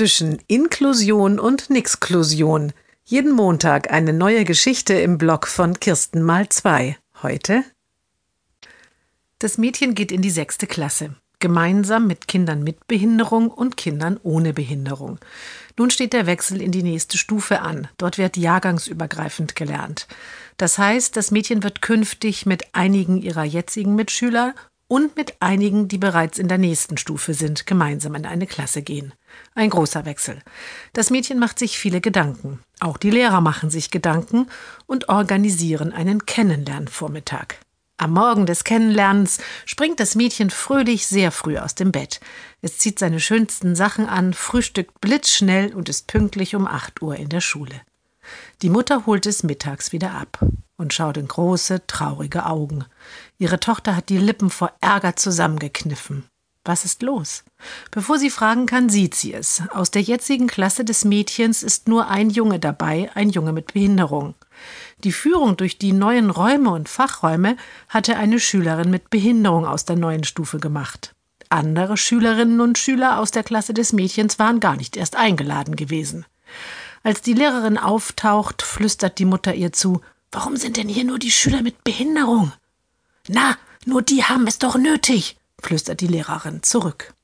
zwischen Inklusion und Nixklusion. Jeden Montag eine neue Geschichte im Blog von Kirsten mal zwei. Heute? Das Mädchen geht in die sechste Klasse. Gemeinsam mit Kindern mit Behinderung und Kindern ohne Behinderung. Nun steht der Wechsel in die nächste Stufe an. Dort wird jahrgangsübergreifend gelernt. Das heißt, das Mädchen wird künftig mit einigen ihrer jetzigen Mitschüler und mit einigen, die bereits in der nächsten Stufe sind, gemeinsam in eine Klasse gehen. Ein großer Wechsel. Das Mädchen macht sich viele Gedanken. Auch die Lehrer machen sich Gedanken und organisieren einen Kennenlernvormittag. Am Morgen des Kennenlernens springt das Mädchen fröhlich sehr früh aus dem Bett. Es zieht seine schönsten Sachen an, frühstückt blitzschnell und ist pünktlich um 8 Uhr in der Schule. Die Mutter holt es mittags wieder ab und schaut in große, traurige Augen. Ihre Tochter hat die Lippen vor Ärger zusammengekniffen. Was ist los? Bevor sie fragen kann, sieht sie es. Aus der jetzigen Klasse des Mädchens ist nur ein Junge dabei, ein Junge mit Behinderung. Die Führung durch die neuen Räume und Fachräume hatte eine Schülerin mit Behinderung aus der neuen Stufe gemacht. Andere Schülerinnen und Schüler aus der Klasse des Mädchens waren gar nicht erst eingeladen gewesen. Als die Lehrerin auftaucht, flüstert die Mutter ihr zu Warum sind denn hier nur die Schüler mit Behinderung? Na, nur die haben es doch nötig, flüstert die Lehrerin zurück.